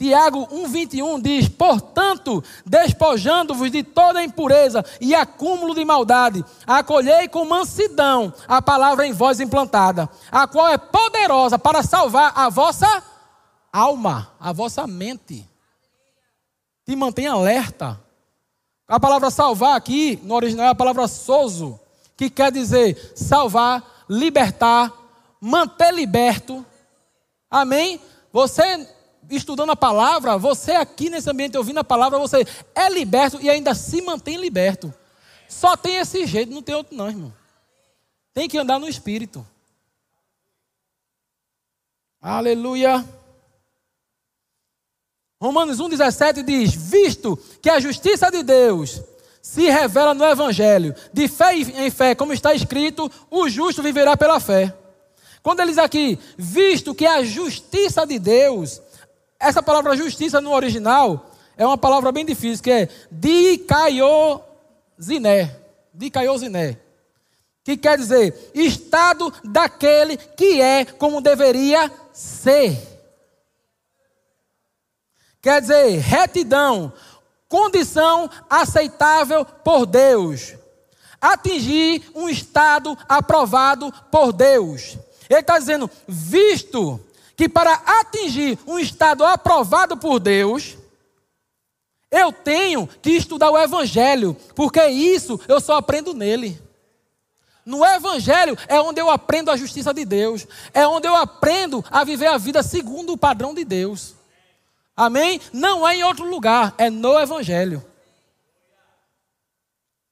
Tiago 1,21 diz: Portanto, despojando-vos de toda impureza e acúmulo de maldade, acolhei com mansidão a palavra em vós implantada, a qual é poderosa para salvar a vossa alma, a vossa mente. Te mantém alerta. A palavra salvar aqui, no original, é a palavra sozo, que quer dizer salvar, libertar, manter liberto. Amém? Você estudando a palavra, você aqui nesse ambiente ouvindo a palavra, você é liberto e ainda se mantém liberto. Só tem esse jeito, não tem outro não, irmão. Tem que andar no espírito. Aleluia. Romanos 1,17 diz: Visto que a justiça de Deus se revela no Evangelho, de fé em fé, como está escrito, o justo viverá pela fé. Quando ele diz aqui, visto que a justiça de Deus, essa palavra justiça no original é uma palavra bem difícil, que é dikaioziné. Dikaioziné. Que quer dizer, estado daquele que é como deveria ser. Quer dizer, retidão, condição aceitável por Deus. Atingir um estado aprovado por Deus. Ele está dizendo, visto que para atingir um estado aprovado por Deus, eu tenho que estudar o Evangelho, porque isso eu só aprendo nele. No Evangelho é onde eu aprendo a justiça de Deus, é onde eu aprendo a viver a vida segundo o padrão de Deus. Amém? Não é em outro lugar, é no Evangelho.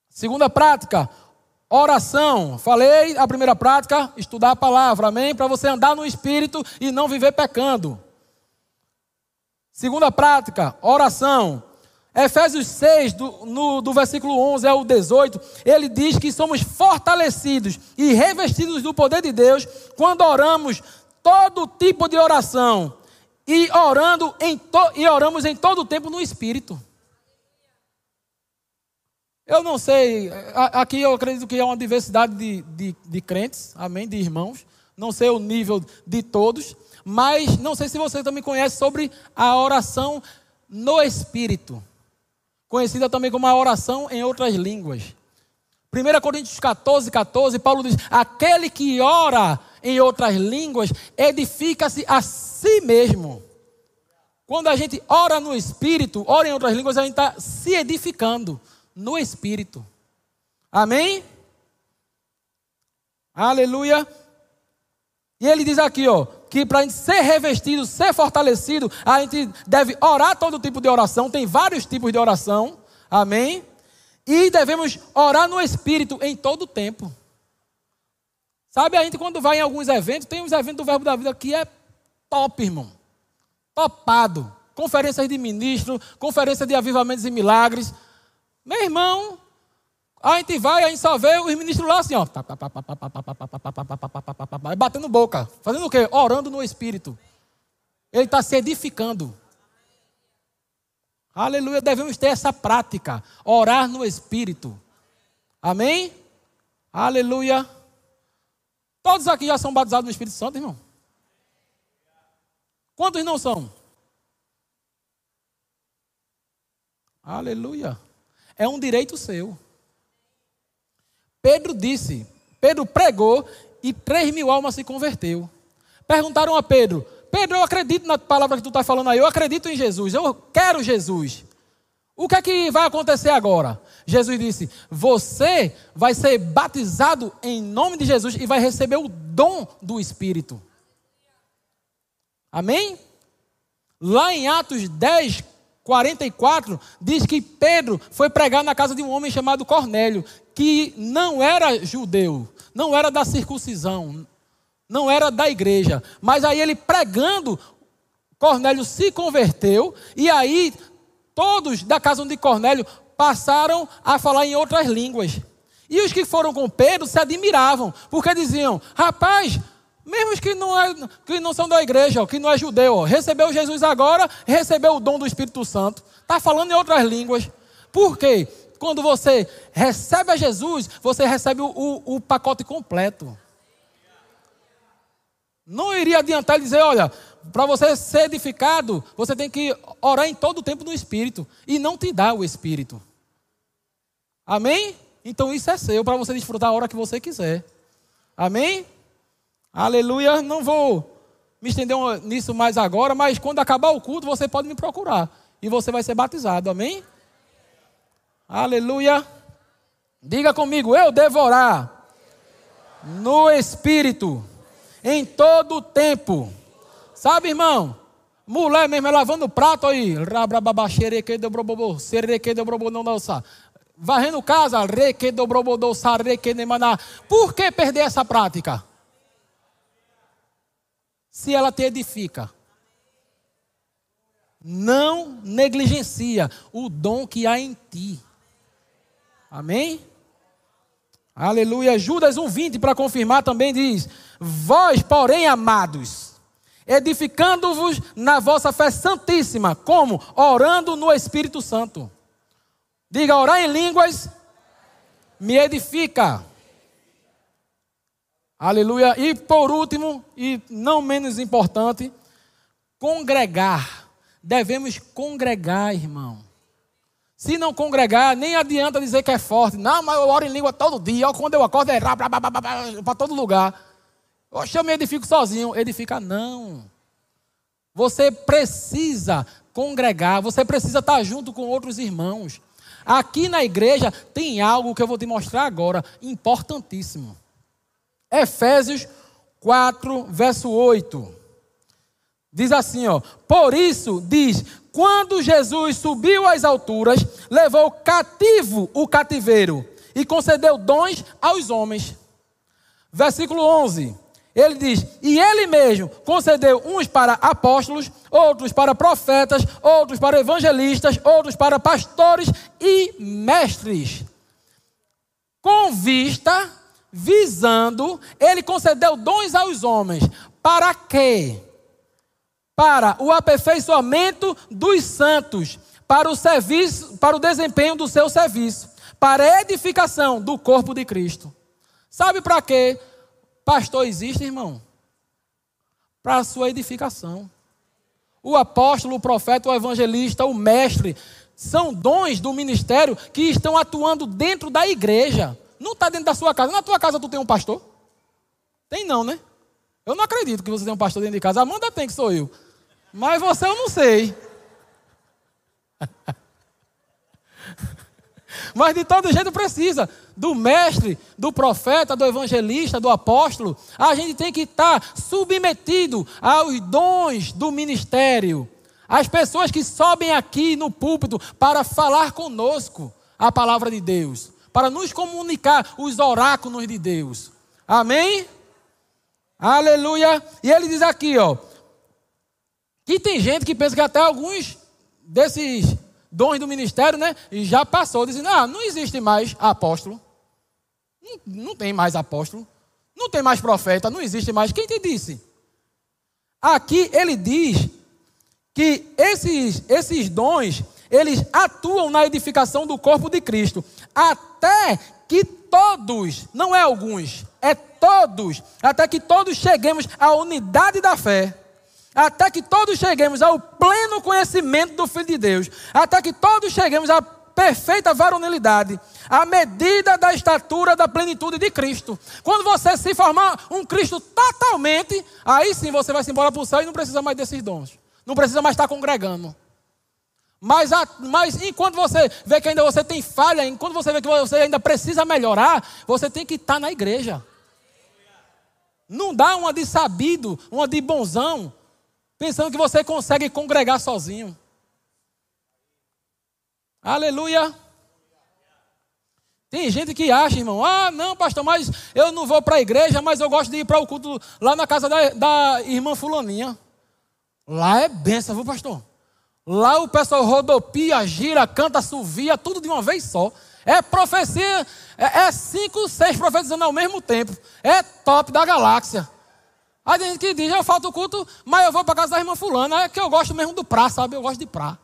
Segunda prática, oração. Falei a primeira prática, estudar a palavra, amém? Para você andar no Espírito e não viver pecando. Segunda prática, oração. Efésios 6, do, no, do versículo 11 ao 18, ele diz que somos fortalecidos e revestidos do poder de Deus quando oramos todo tipo de oração e orando em to, e oramos em todo o tempo no Espírito. Eu não sei, aqui eu acredito que é uma diversidade de, de, de crentes, amém, de irmãos. Não sei o nível de todos, mas não sei se você também conhece sobre a oração no Espírito, conhecida também como a oração em outras línguas. 1 Coríntios 14, 14, Paulo diz: Aquele que ora em outras línguas edifica-se a si mesmo. Quando a gente ora no Espírito, ora em outras línguas, a gente está se edificando no Espírito. Amém? Aleluia. E ele diz aqui, ó, que para a gente ser revestido, ser fortalecido, a gente deve orar todo tipo de oração, tem vários tipos de oração. Amém? E devemos orar no Espírito em todo o tempo. Sabe, a gente quando vai em alguns eventos, tem uns eventos do Verbo da Vida que é top, irmão. Topado. Conferências de ministro, conferência de avivamentos e milagres. Meu irmão, a gente vai, a gente só vê os ministros lá assim, ó. Batendo boca. Fazendo o quê? Orando no Espírito. Ele está se edificando. Aleluia, devemos ter essa prática. Orar no Espírito. Amém? Aleluia. Todos aqui já são batizados no Espírito Santo, irmão? Quantos não são? Aleluia. É um direito seu. Pedro disse, Pedro pregou e três mil almas se converteu. Perguntaram a Pedro, Pedro, eu acredito na palavra que tu está falando aí, eu acredito em Jesus, eu quero Jesus. O que é que vai acontecer agora? Jesus disse: Você vai ser batizado em nome de Jesus e vai receber o dom do Espírito. Amém? Lá em Atos 10, 44, diz que Pedro foi pregar na casa de um homem chamado Cornélio, que não era judeu, não era da circuncisão, não era da igreja. Mas aí ele pregando, Cornélio se converteu, e aí todos da casa de Cornélio passaram a falar em outras línguas. E os que foram com Pedro se admiravam, porque diziam: rapaz, mesmo os que não, é, que não são da igreja, que não é judeu, ó, recebeu Jesus agora, recebeu o dom do Espírito Santo, está falando em outras línguas. Por quê? Quando você recebe a Jesus, você recebe o, o, pacote completo. Não iria adiantar ele dizer, olha, para você ser edificado, você tem que orar em todo o tempo no Espírito. E não te dá o Espírito. Amém? Então isso é seu, para você desfrutar a hora que você quiser. Amém? Aleluia. Não vou me estender nisso mais agora, mas quando acabar o culto, você pode me procurar. E você vai ser batizado. Amém? Aleluia. Diga comigo, eu devorar no espírito, em todo o tempo. Sabe, irmão? Mulher mesmo, é lavando o prato aí. Varrendo casa, Por que perder essa prática? Se ela te edifica. Não negligencia o dom que há em ti. Amém? Aleluia. Judas 1,20 para confirmar também diz: Vós, porém, amados, edificando-vos na vossa fé santíssima, como? Orando no Espírito Santo. Diga, orar em línguas me edifica. Aleluia. E por último, e não menos importante, congregar. Devemos congregar, irmão. Se não congregar, nem adianta dizer que é forte. Não, mas eu oro em língua todo dia. Quando eu acordo é para todo lugar. Oxe, eu me edifico sozinho. Edifica não. Você precisa congregar, você precisa estar junto com outros irmãos. Aqui na igreja tem algo que eu vou te mostrar agora, importantíssimo. Efésios 4, verso 8. Diz assim, ó: Por isso diz: quando Jesus subiu às alturas, levou cativo o cativeiro e concedeu dons aos homens. Versículo 11. Ele diz: E ele mesmo concedeu uns para apóstolos, outros para profetas, outros para evangelistas, outros para pastores e mestres. Com vista, visando, ele concedeu dons aos homens. Para quê? para o aperfeiçoamento dos santos, para o serviço, para o desempenho do seu serviço, para a edificação do corpo de Cristo. Sabe para quê? Pastor existe, irmão? Para a sua edificação. O apóstolo, o profeta, o evangelista, o mestre, são dons do ministério que estão atuando dentro da igreja. Não está dentro da sua casa. Na tua casa tu tem um pastor? Tem não, né? Eu não acredito que você tem um pastor dentro de casa. Amanda tem, que sou eu. Mas você eu não sei. Mas de todo jeito precisa do mestre, do profeta, do evangelista, do apóstolo. A gente tem que estar submetido aos dons do ministério. As pessoas que sobem aqui no púlpito para falar conosco a palavra de Deus, para nos comunicar os oráculos de Deus. Amém? Aleluia. E ele diz aqui, ó, que tem gente que pensa que até alguns desses dons do ministério, né, já passou, dizendo: ah, não existe mais apóstolo. Não, não tem mais apóstolo. Não tem mais profeta. Não existe mais. Quem te disse? Aqui ele diz que esses, esses dons, eles atuam na edificação do corpo de Cristo. Até que todos, não é alguns, é todos, até que todos cheguemos à unidade da fé até que todos cheguemos ao pleno conhecimento do Filho de Deus, até que todos cheguemos à perfeita varonilidade, à medida da estatura da plenitude de Cristo. Quando você se formar um Cristo totalmente, aí sim você vai se embora para o céu e não precisa mais desses dons. Não precisa mais estar congregando. Mas, mas enquanto você vê que ainda você tem falha, enquanto você vê que você ainda precisa melhorar, você tem que estar na igreja. Não dá uma de sabido, uma de bonzão, pensando que você consegue congregar sozinho. Aleluia. Tem gente que acha, irmão, ah, não, pastor, mas eu não vou para a igreja, mas eu gosto de ir para o culto lá na casa da, da irmã Fulaninha. Lá é benção, viu, pastor? Lá o pessoal rodopia, gira, canta, assovia, tudo de uma vez só. É profecia, é, é cinco, seis profetizando ao mesmo tempo. É top da galáxia. Aí tem gente que diz, eu falto o culto, mas eu vou para casa da irmã fulana. É que eu gosto mesmo do pra, sabe? Eu gosto de pra.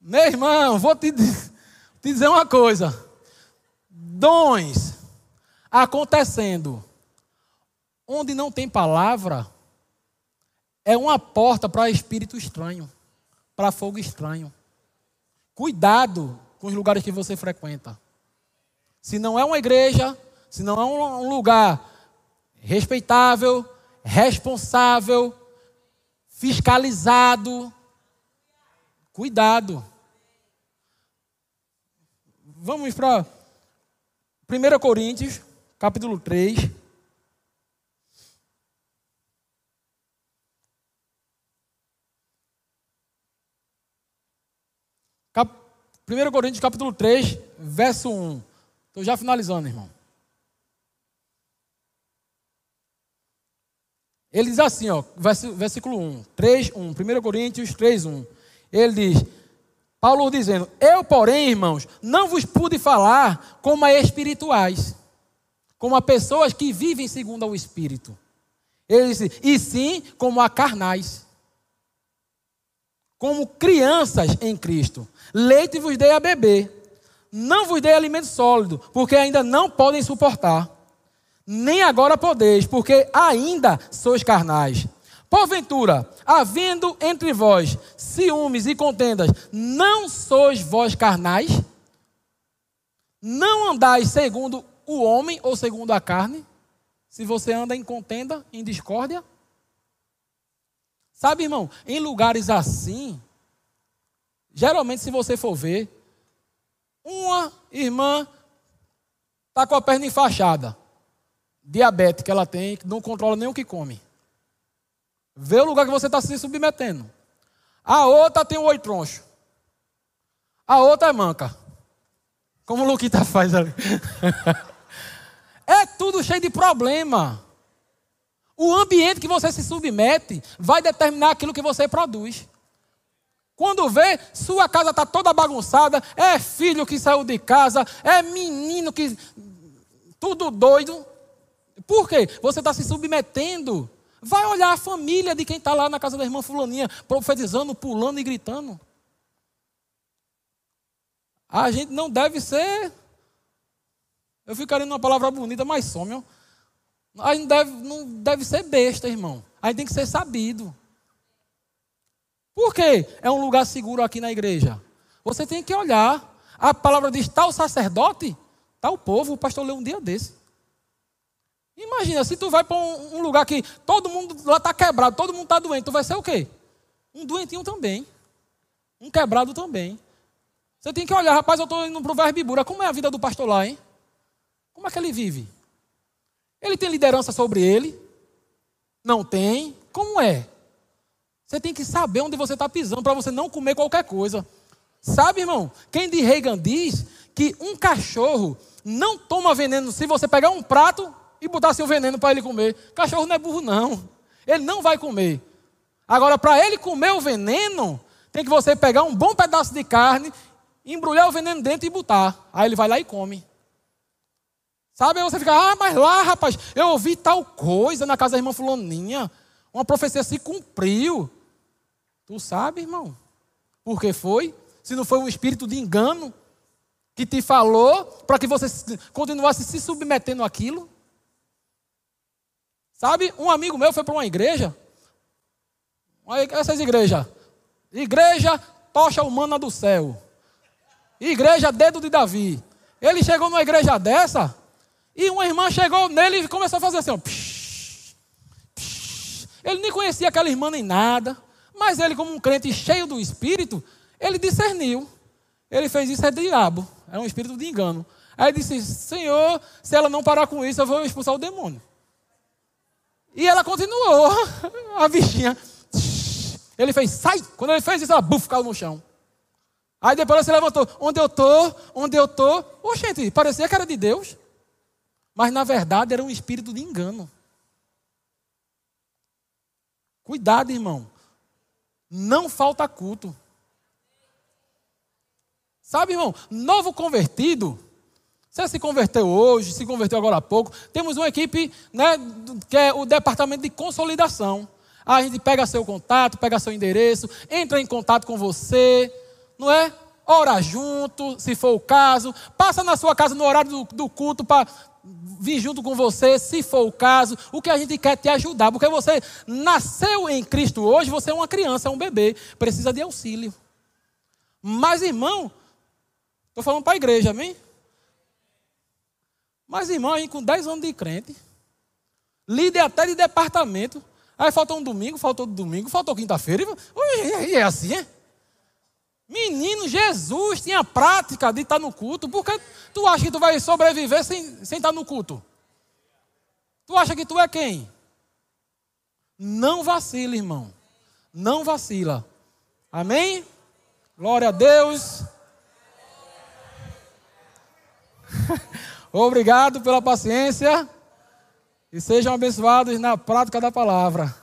Meu irmão, vou te, te dizer uma coisa. Dons acontecendo onde não tem palavra é uma porta para espírito estranho, para fogo estranho. Cuidado com os lugares que você frequenta. Se não é uma igreja, se não é um lugar respeitável, responsável, fiscalizado, cuidado. Vamos para 1 Coríntios, capítulo 3. Cap... 1 Coríntios, capítulo 3, verso 1. Estou já finalizando, irmão. Ele diz assim, ó, versículo 1, 3, 1, 1 Coríntios 3, 1. Ele diz, Paulo dizendo, eu, porém, irmãos, não vos pude falar como a espirituais, como a pessoas que vivem segundo o Espírito. Ele disse, e sim como a carnais, como crianças em Cristo. Leite vos dei a beber, não vos dei alimento sólido, porque ainda não podem suportar nem agora podeis, porque ainda sois carnais. Porventura, havendo entre vós ciúmes e contendas, não sois vós carnais? Não andais segundo o homem ou segundo a carne? Se você anda em contenda, em discórdia? Sabe, irmão, em lugares assim, geralmente, se você for ver, uma irmã está com a perna enfaixada diabetes que ela tem, que não controla nem o que come. Vê o lugar que você está se submetendo. A outra tem o oi troncho. A outra é manca. Como o Luquita faz ali. é tudo cheio de problema. O ambiente que você se submete vai determinar aquilo que você produz. Quando vê, sua casa está toda bagunçada, é filho que saiu de casa, é menino que. Tudo doido. Por quê? Você está se submetendo. Vai olhar a família de quem está lá na casa da irmã Fulaninha, profetizando, pulando e gritando. A gente não deve ser. Eu ficaria numa palavra bonita, mas some. A gente deve, não deve ser besta, irmão. A gente tem que ser sabido. Por quê? É um lugar seguro aqui na igreja. Você tem que olhar. A palavra diz: o sacerdote, o povo. O pastor leu um dia desse. Imagina, se tu vai para um, um, lugar que todo mundo lá está quebrado, todo mundo está doente, tu vai ser o quê? Um doentinho também. Um quebrado também. Você tem que olhar, rapaz, eu estou indo para o Verbibura. Como é a vida do pastor lá, hein? Como é que ele vive? Ele tem liderança sobre ele? Não tem? Como é? Você tem que saber onde você está pisando para você não comer qualquer coisa. Sabe, irmão? Quem de Reagan diz que um cachorro não toma veneno se você pegar um prato e botasse o veneno para ele comer. Cachorro não é burro, não. Ele não vai comer. Agora, para ele comer o veneno, tem que você pegar um bom pedaço de carne, embrulhar o veneno dentro e botar. Aí ele vai lá e come. Sabe? Aí você fica, ah, mas lá, rapaz, eu ouvi tal coisa na casa da irmã Fulaninha. Uma profecia se cumpriu. Tu sabe, irmão? Por que foi? Se não foi um espírito de engano que te falou para que você continuasse se submetendo àquilo. Sabe, um amigo meu foi para uma igreja. Essas igrejas. Igreja tocha humana do céu. Igreja dedo de Davi. Ele chegou numa igreja dessa e uma irmã chegou nele e começou a fazer assim. Ó, psh, psh. Ele nem conhecia aquela irmã nem nada. Mas ele, como um crente cheio do espírito, ele discerniu. Ele fez isso é diabo. É um espírito de engano. Aí disse: Senhor, se ela não parar com isso, eu vou expulsar o demônio. E ela continuou, a bichinha. Ele fez, sai! Quando ele fez isso, ela buf, caiu no chão. Aí depois ela se levantou. Onde eu estou? Onde eu estou? Ô, gente, parecia que era de Deus. Mas na verdade era um espírito de engano. Cuidado, irmão. Não falta culto. Sabe, irmão? Novo convertido você se converteu hoje, se converteu agora há pouco. Temos uma equipe, né, que é o departamento de consolidação. A gente pega seu contato, pega seu endereço, entra em contato com você, não é? Ora junto, se for o caso. Passa na sua casa no horário do, do culto para vir junto com você, se for o caso. O que a gente quer te ajudar, porque você nasceu em Cristo hoje, você é uma criança, é um bebê, precisa de auxílio. Mas, irmão, estou falando para a igreja, amém? Mas, irmão, aí com 10 anos de crente, líder até de departamento, aí faltou um domingo, faltou domingo, faltou quinta-feira, e é assim, é? Menino, Jesus tinha prática de estar no culto. Por que tu acha que tu vai sobreviver sem, sem estar no culto? Tu acha que tu é quem? Não vacila, irmão. Não vacila. Amém? Glória a Deus. Obrigado pela paciência. E sejam abençoados na prática da palavra.